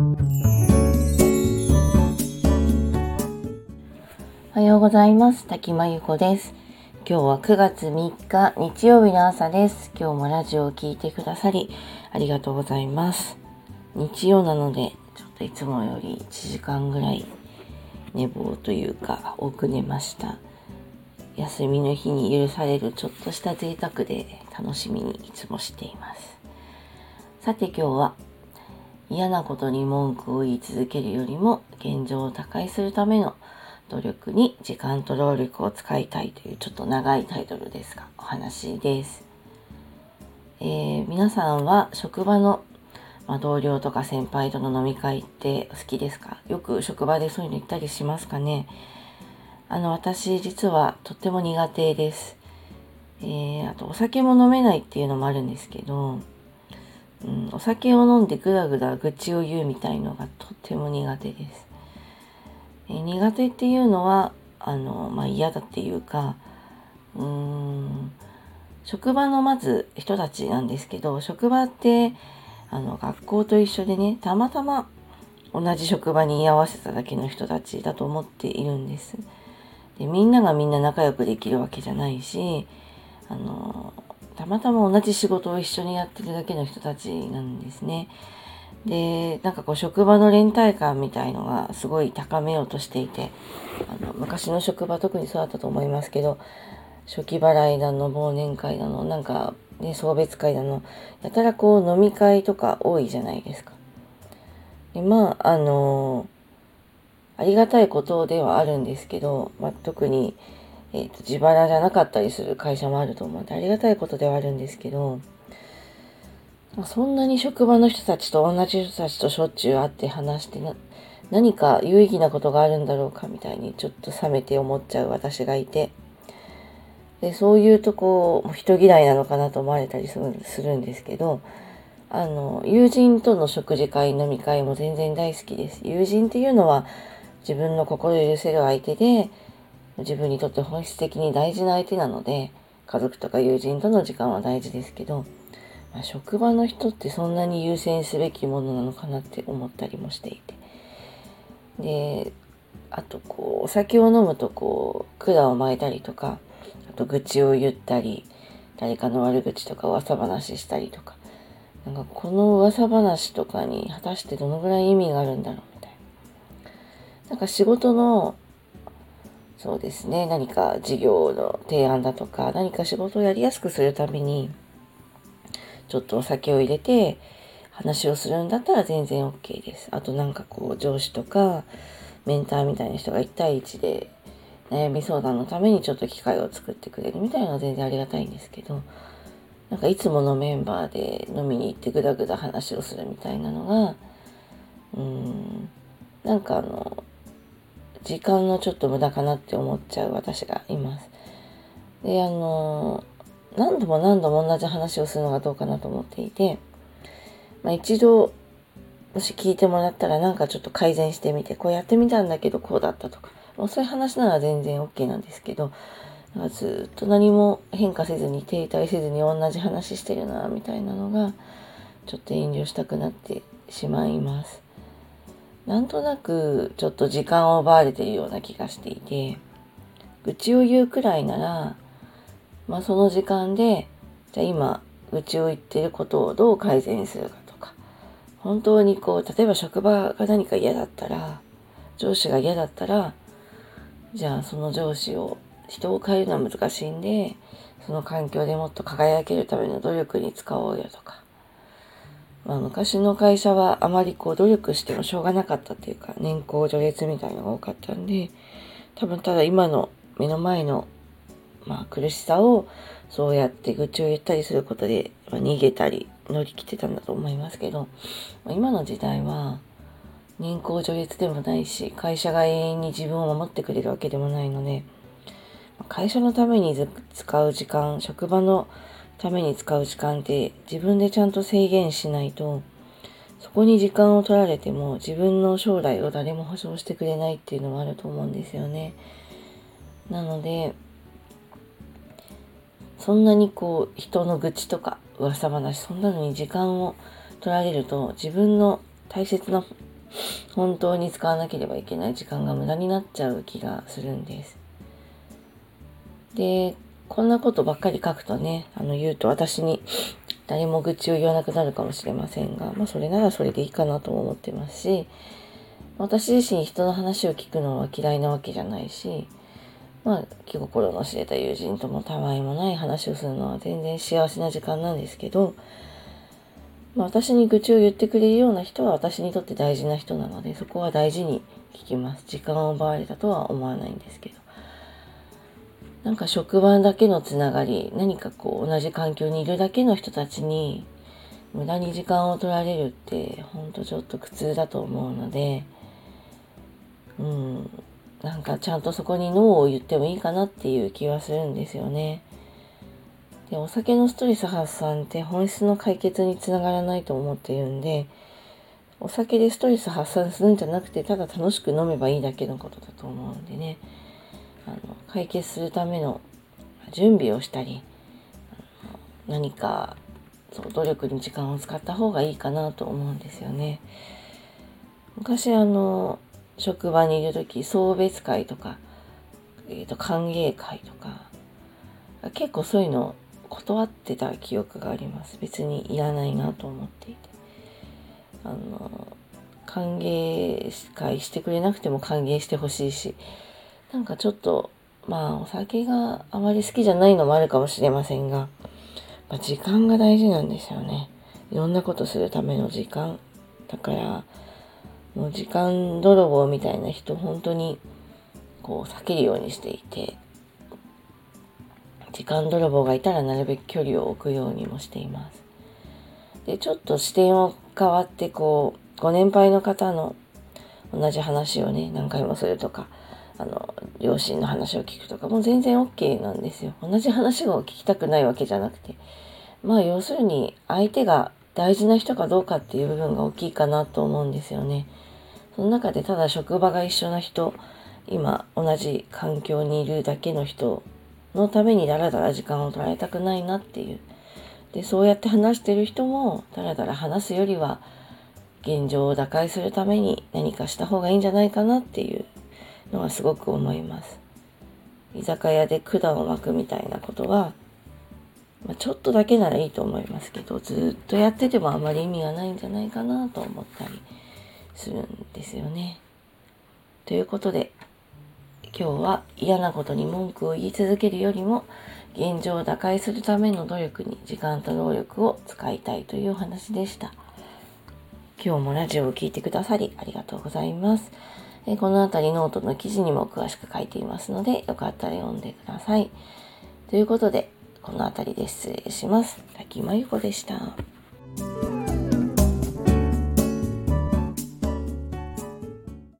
おはようございます。滝真由子です。今日は9月3日日曜日の朝です。今日もラジオを聴いてくださりありがとうございます。日曜なのでちょっといつもより1時間ぐらい寝坊というか多く寝ました。休みの日に許されるちょっとした贅沢で楽しみにいつもしています。さて今日は嫌なことに文句を言い続けるよりも現状を打開するための努力に時間と労力を使いたいというちょっと長いタイトルですがお話です、えー、皆さんは職場のまあ、同僚とか先輩との飲み会って好きですか？よく職場でそういうの行ったりしますかね？あの、私実はとっても苦手です。えー、あとお酒も飲めないっていうのもあるんですけど、うん、お酒を飲んでぐだぐだ愚痴を言うみたいのがとっても苦手です。え、苦手っていうのは、あの、まあ、嫌だっていうか、うーん、職場のまず人たちなんですけど、職場ってあの学校と一緒でねたまたま同じ職場に居合わせただけの人たちだと思っているんです。でみんながみんな仲良くできるわけじゃないしあのたまたま同じ仕事を一緒にやってるだけの人たちなんですね。でなんかこう職場の連帯感みたいのがすごい高めようとしていてあの昔の職場特にそうだったと思いますけど初期払いだの忘年会だのなんかね、送別会だの、やたらこう飲み会とか多いじゃないですか。でまあ、あの、ありがたいことではあるんですけど、まあ、特に、えっ、ー、と、自腹じゃなかったりする会社もあると思うんで、ありがたいことではあるんですけど、そんなに職場の人たちと同じ人たちとしょっちゅう会って話してな、何か有意義なことがあるんだろうかみたいにちょっと冷めて思っちゃう私がいて、でそういうとこ人嫌いなのかなと思われたりするんですけどあの友人との食事会飲み会も全然大好きです。友人っていうのは自分の心許せる相手で自分にとって本質的に大事な相手なので家族とか友人との時間は大事ですけど、まあ、職場の人ってそんなに優先すべきものなのかなって思ったりもしていてであとこうお酒を飲むとこう管を巻いたりとかあと愚痴を言ったり、誰かの悪口とか噂話したりとか、なんかこの噂話とかに果たしてどのぐらい意味があるんだろうみたいな。なんか仕事の、そうですね、何か事業の提案だとか、何か仕事をやりやすくするために、ちょっとお酒を入れて話をするんだったら全然 OK です。あとなんかこう上司とかメンターみたいな人が1対1で悩み相談のためにちょっと機会を作ってくれるみたいなのは全然ありがたいんですけど、なんかいつものメンバーで飲みに行ってぐだぐだ話をするみたいなのが、うーん、なんかあの、時間のちょっと無駄かなって思っちゃう私がいます。で、あの、何度も何度も同じ話をするのがどうかなと思っていて、まあ、一度、もし聞いてもらったらなんかちょっと改善してみて、こうやってみたんだけどこうだったとか、もうそういう話なら全然 OK なんですけど、ずっと何も変化せずに停滞せずに同じ話してるな、みたいなのが、ちょっと遠慮したくなってしまいます。なんとなくちょっと時間を奪われているような気がしていて、愚痴を言うくらいなら、まあその時間で、じゃあ今、愚痴を言ってることをどう改善するかとか、本当にこう、例えば職場が何か嫌だったら、上司が嫌だったら、じゃあその上司を人を変えるのは難しいんでその環境でもっと輝けるための努力に使おうよとか、まあ、昔の会社はあまりこう努力してもしょうがなかったっていうか年功序列みたいなのが多かったんで多分ただ今の目の前の、まあ、苦しさをそうやって愚痴を言ったりすることで、まあ、逃げたり乗り切ってたんだと思いますけど、まあ、今の時代は年功序列でもないし、会社が永遠に自分を守ってくれるわけでもないので、会社のために使う時間、職場のために使う時間って自分でちゃんと制限しないと、そこに時間を取られても自分の将来を誰も保証してくれないっていうのもあると思うんですよね。なので、そんなにこう人の愚痴とか噂話、そんなのに時間を取られると自分の大切な本当に使わなければいけない時間が無駄になっちゃう気がするんです。で、こんなことばっかり書くとね、あの言うと私に誰も愚痴を言わなくなるかもしれませんが、まあそれならそれでいいかなとも思ってますし、私自身人の話を聞くのは嫌いなわけじゃないし、まあ気心の知れた友人ともたわいもない話をするのは全然幸せな時間なんですけど、まあ、私に愚痴を言ってくれるような人は私にとって大事な人なので、そこは大事に聞きます。時間を奪われたとは思わないんですけど。なんか職場だけのつながり、何かこう同じ環境にいるだけの人たちに無駄に時間を取られるって、ほんとちょっと苦痛だと思うので、うん、なんかちゃんとそこにノーを言ってもいいかなっていう気はするんですよね。でお酒のストレス発散って本質の解決につながらないと思っているんでお酒でストレス発散するんじゃなくてただ楽しく飲めばいいだけのことだと思うんでねあの解決するための準備をしたり何かそう努力に時間を使った方がいいかなと思うんですよね。昔あの職場にいる時送別会とか、えーと歓迎会とか結構そういうの断ってた記憶があります別にいらないなと思っていてあの歓迎会してくれなくても歓迎してほしいしなんかちょっとまあお酒があまり好きじゃないのもあるかもしれませんが、まあ、時間が大事なんですよねいろんなことするための時間だからもう時間泥棒みたいな人本当にこう避けるようにしていて時間泥棒がいたらなるべく距離を置くようにもしています。で、ちょっと視点を変わってこう、ご年配の方の同じ話をね、何回もするとか、あの、両親の話を聞くとか、も全然 OK なんですよ。同じ話を聞きたくないわけじゃなくて。まあ要するに相手が大事な人かどうかっていう部分が大きいかなと思うんですよね。その中でただ職場が一緒な人、今同じ環境にいるだけの人のためにダラダラ時間を取られたくないなっていう。で、そうやって話してる人も、ダラダラ話すよりは、現状を打開するために何かした方がいいんじゃないかなっていうのはすごく思います。居酒屋で管を巻くみたいなことは、まあ、ちょっとだけならいいと思いますけど、ずっとやっててもあまり意味がないんじゃないかなと思ったりするんですよね。ということで、今日は嫌なことに文句を言い続けるよりも現状を打開するための努力に時間と労力を使いたいというお話でした。今日もラジオを聴いてくださりありがとうございます。えこの辺りノートの記事にも詳しく書いていますのでよかったら読んでください。ということでこの辺りで失礼します。滝真由子でした。